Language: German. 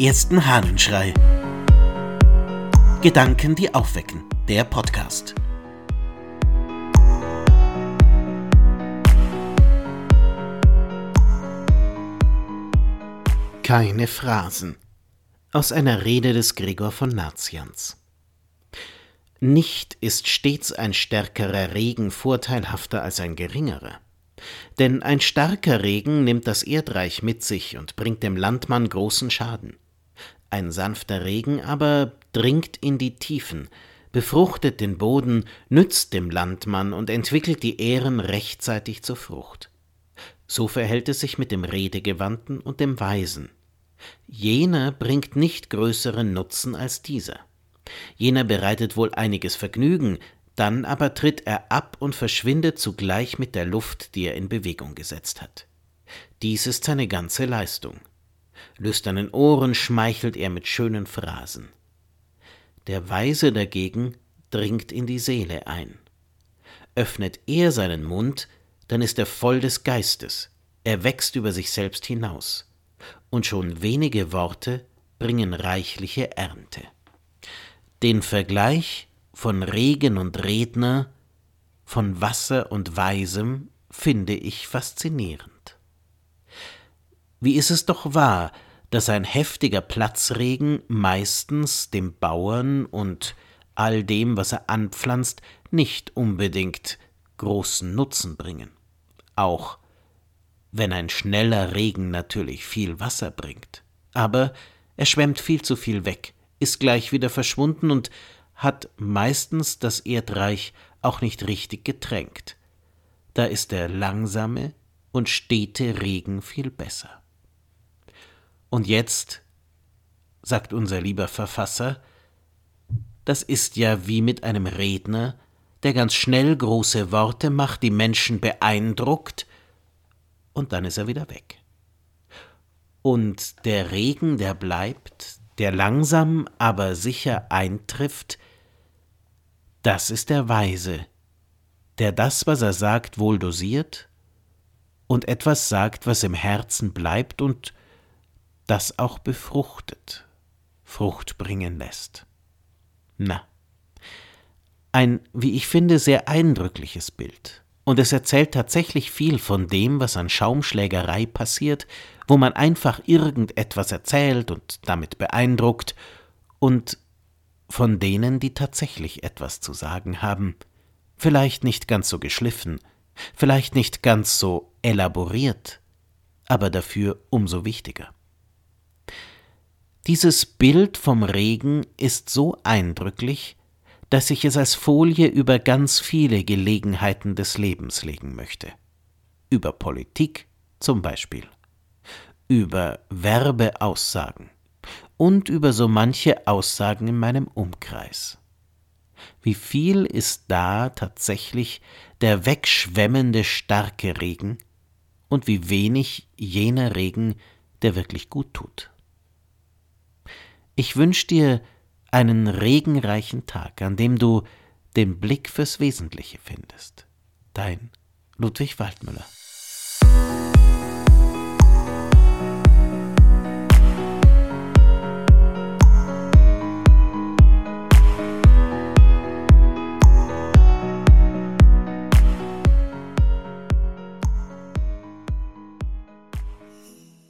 ersten Hahnenschrei. Gedanken, die aufwecken. Der Podcast. Keine Phrasen. Aus einer Rede des Gregor von Nazians. Nicht ist stets ein stärkerer Regen vorteilhafter als ein geringerer. Denn ein starker Regen nimmt das Erdreich mit sich und bringt dem Landmann großen Schaden. Ein sanfter Regen aber dringt in die Tiefen, befruchtet den Boden, nützt dem Landmann und entwickelt die Ähren rechtzeitig zur Frucht. So verhält es sich mit dem Redegewandten und dem Weisen. Jener bringt nicht größeren Nutzen als dieser. Jener bereitet wohl einiges Vergnügen, dann aber tritt er ab und verschwindet zugleich mit der Luft, die er in Bewegung gesetzt hat. Dies ist seine ganze Leistung. Lüsternen Ohren schmeichelt er mit schönen Phrasen. Der Weise dagegen dringt in die Seele ein. Öffnet er seinen Mund, dann ist er voll des Geistes, er wächst über sich selbst hinaus, und schon wenige Worte bringen reichliche Ernte. Den Vergleich von Regen und Redner, von Wasser und Weisem finde ich faszinierend. Wie ist es doch wahr, dass ein heftiger Platzregen meistens dem Bauern und all dem, was er anpflanzt, nicht unbedingt großen Nutzen bringen. Auch wenn ein schneller Regen natürlich viel Wasser bringt. Aber er schwemmt viel zu viel weg, ist gleich wieder verschwunden und hat meistens das Erdreich auch nicht richtig getränkt. Da ist der langsame und stete Regen viel besser. Und jetzt, sagt unser lieber Verfasser, das ist ja wie mit einem Redner, der ganz schnell große Worte macht, die Menschen beeindruckt, und dann ist er wieder weg. Und der Regen, der bleibt, der langsam aber sicher eintrifft, das ist der Weise, der das, was er sagt, wohl dosiert und etwas sagt, was im Herzen bleibt und das auch befruchtet, Frucht bringen lässt. Na, ein, wie ich finde, sehr eindrückliches Bild. Und es erzählt tatsächlich viel von dem, was an Schaumschlägerei passiert, wo man einfach irgendetwas erzählt und damit beeindruckt und von denen, die tatsächlich etwas zu sagen haben, vielleicht nicht ganz so geschliffen, vielleicht nicht ganz so elaboriert, aber dafür umso wichtiger. Dieses Bild vom Regen ist so eindrücklich, dass ich es als Folie über ganz viele Gelegenheiten des Lebens legen möchte. Über Politik zum Beispiel, über Werbeaussagen, und über so manche Aussagen in meinem Umkreis. Wie viel ist da tatsächlich der wegschwemmende starke Regen und wie wenig jener Regen, der wirklich gut tut. Ich wünsche dir einen regenreichen Tag, an dem du den Blick fürs Wesentliche findest. Dein Ludwig Waldmüller.